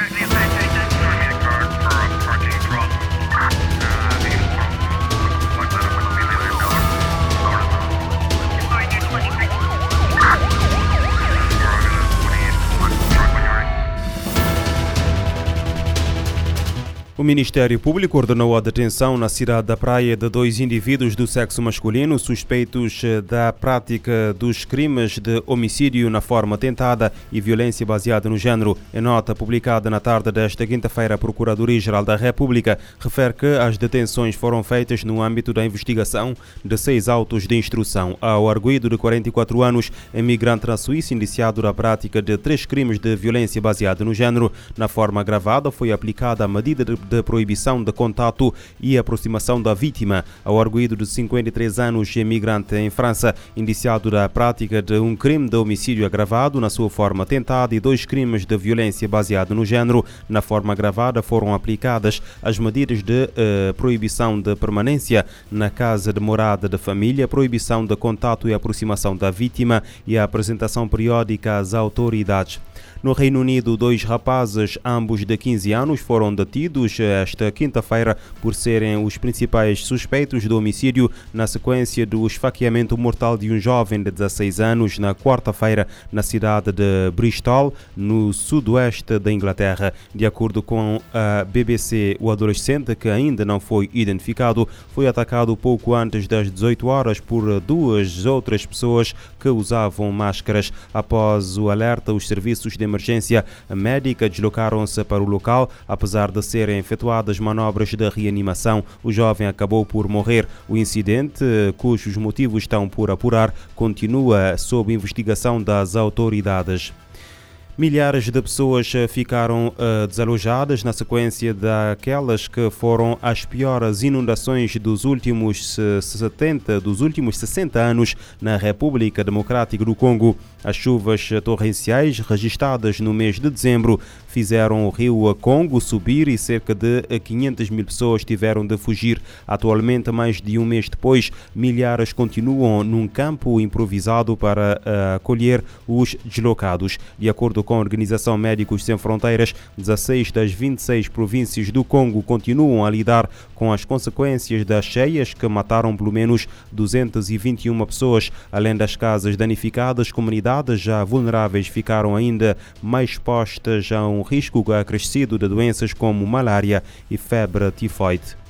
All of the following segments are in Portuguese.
Right now. O Ministério Público ordenou a detenção na cidade da Praia de dois indivíduos do sexo masculino suspeitos eh, da prática dos crimes de homicídio na forma tentada e violência baseada no género. Em nota publicada na tarde desta quinta-feira, a Procuradoria-Geral da República refere que as detenções foram feitas no âmbito da investigação de seis autos de instrução. Ao arguído de 44 anos, emigrante na Suíça, indiciado da prática de três crimes de violência baseada no género, na forma agravada foi aplicada a medida de de proibição de contato e aproximação da vítima. Ao arguído de 53 anos, imigrante em França, indiciado da prática de um crime de homicídio agravado na sua forma tentada e dois crimes de violência baseado no género na forma agravada, foram aplicadas as medidas de uh, proibição de permanência na casa de morada da família, proibição de contato e aproximação da vítima e a apresentação periódica às autoridades. No Reino Unido, dois rapazes, ambos de 15 anos, foram detidos esta quinta-feira por serem os principais suspeitos do homicídio na sequência do esfaqueamento mortal de um jovem de 16 anos na quarta-feira na cidade de Bristol, no sudoeste da Inglaterra. De acordo com a BBC, o adolescente, que ainda não foi identificado, foi atacado pouco antes das 18 horas por duas outras pessoas que usavam máscaras. Após o alerta, os serviços de emergência médica deslocaram-se para o local. Apesar de serem efetuadas manobras de reanimação, o jovem acabou por morrer. O incidente, cujos motivos estão por apurar, continua sob investigação das autoridades. Milhares de pessoas eh, ficaram uh, desalojadas na sequência daquelas que foram as piores inundações dos últimos 70, dos últimos 60 anos na República Democrática do Congo. As chuvas torrenciais registradas no mês de dezembro fizeram o rio Congo subir e cerca de 500 mil pessoas tiveram de fugir. Atualmente, mais de um mês depois, milhares continuam num campo improvisado para uh, acolher os deslocados. De acordo com a Organização Médicos Sem Fronteiras, 16 das 26 províncias do Congo continuam a lidar com as consequências das cheias que mataram pelo menos 221 pessoas. Além das casas danificadas, comunidades já vulneráveis ficaram ainda mais expostas a um risco acrescido de doenças como malária e febre tifoide.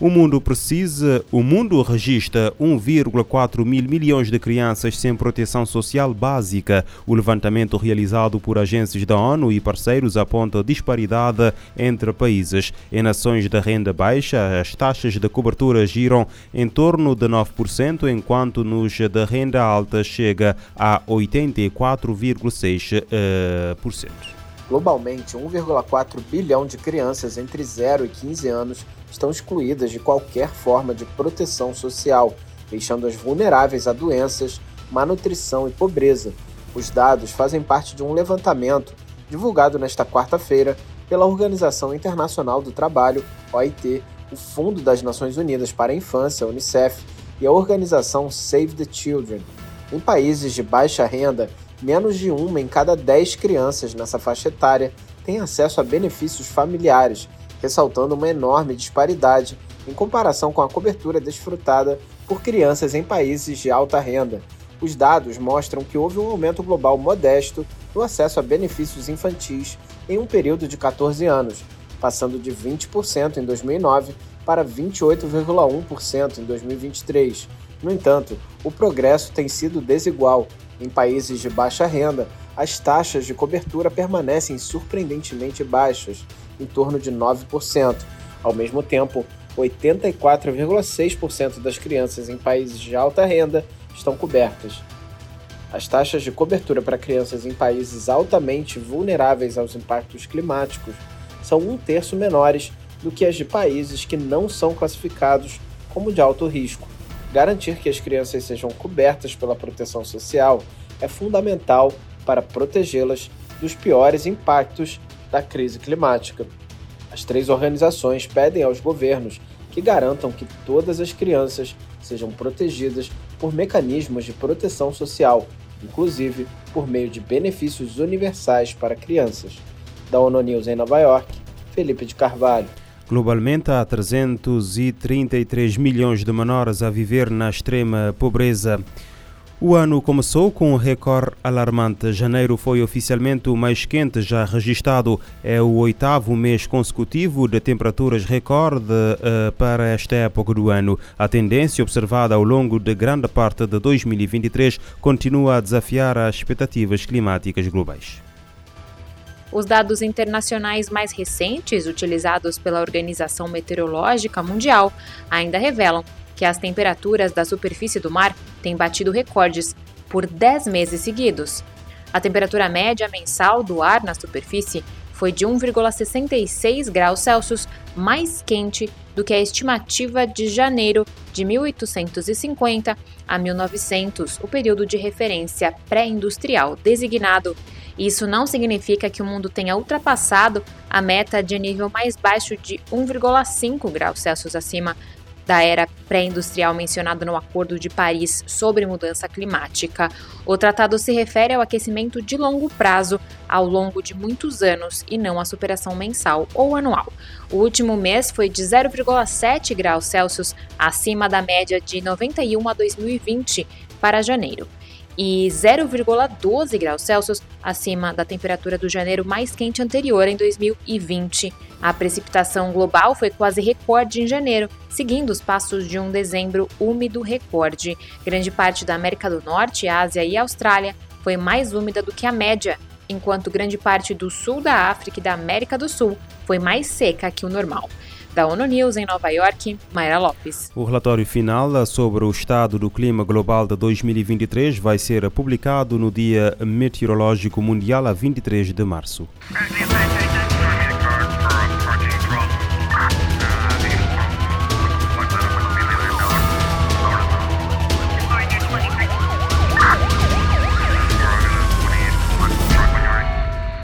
O mundo precisa, o mundo registra 1,4 mil milhões de crianças sem proteção social básica. O levantamento realizado por agências da ONU e parceiros aponta disparidade entre países. Em nações de renda baixa, as taxas de cobertura giram em torno de 9%, enquanto nos de renda alta chega a 84,6%. Globalmente, 1,4 bilhão de crianças entre 0 e 15 anos estão excluídas de qualquer forma de proteção social, deixando-as vulneráveis a doenças, malnutrição e pobreza. Os dados fazem parte de um levantamento divulgado nesta quarta-feira pela Organização Internacional do Trabalho, OIT, o Fundo das Nações Unidas para a Infância, UNICEF, e a organização Save the Children. Em países de baixa renda, menos de uma em cada dez crianças nessa faixa etária tem acesso a benefícios familiares, ressaltando uma enorme disparidade em comparação com a cobertura desfrutada por crianças em países de alta renda. Os dados mostram que houve um aumento global modesto no acesso a benefícios infantis em um período de 14 anos, passando de 20% em 2009 para 28,1% em 2023. No entanto, o progresso tem sido desigual em países de baixa renda, as taxas de cobertura permanecem surpreendentemente baixas, em torno de 9%. Ao mesmo tempo, 84,6% das crianças em países de alta renda estão cobertas. As taxas de cobertura para crianças em países altamente vulneráveis aos impactos climáticos são um terço menores do que as de países que não são classificados como de alto risco. Garantir que as crianças sejam cobertas pela proteção social é fundamental para protegê-las dos piores impactos da crise climática. As três organizações pedem aos governos que garantam que todas as crianças sejam protegidas por mecanismos de proteção social, inclusive por meio de benefícios universais para crianças. Da ONU News em Nova York, Felipe de Carvalho. Globalmente, há 333 milhões de menores a viver na extrema pobreza. O ano começou com um recorde alarmante. Janeiro foi oficialmente o mais quente já registrado. É o oitavo mês consecutivo de temperaturas recorde uh, para esta época do ano. A tendência observada ao longo de grande parte de 2023 continua a desafiar as expectativas climáticas globais. Os dados internacionais mais recentes, utilizados pela Organização Meteorológica Mundial, ainda revelam que as temperaturas da superfície do mar têm batido recordes por 10 meses seguidos. A temperatura média mensal do ar na superfície foi de 1,66 graus Celsius mais quente do que a estimativa de janeiro de 1850 a 1900, o período de referência pré-industrial designado. Isso não significa que o mundo tenha ultrapassado a meta de nível mais baixo de 1,5 graus Celsius acima da era pré-industrial mencionado no Acordo de Paris sobre Mudança Climática. O tratado se refere ao aquecimento de longo prazo ao longo de muitos anos e não à superação mensal ou anual. O último mês foi de 0,7 graus Celsius acima da média de 91 a 2020 para janeiro e 0,12 graus Celsius acima da temperatura do janeiro mais quente anterior em 2020. A precipitação global foi quase recorde em janeiro, seguindo os passos de um dezembro úmido recorde. Grande parte da América do Norte, Ásia e Austrália foi mais úmida do que a média, enquanto grande parte do sul da África e da América do Sul foi mais seca que o normal. Da ONU News em Nova York, Mayra Lopes. O relatório final sobre o estado do clima global de 2023 vai ser publicado no Dia Meteorológico Mundial a 23 de março.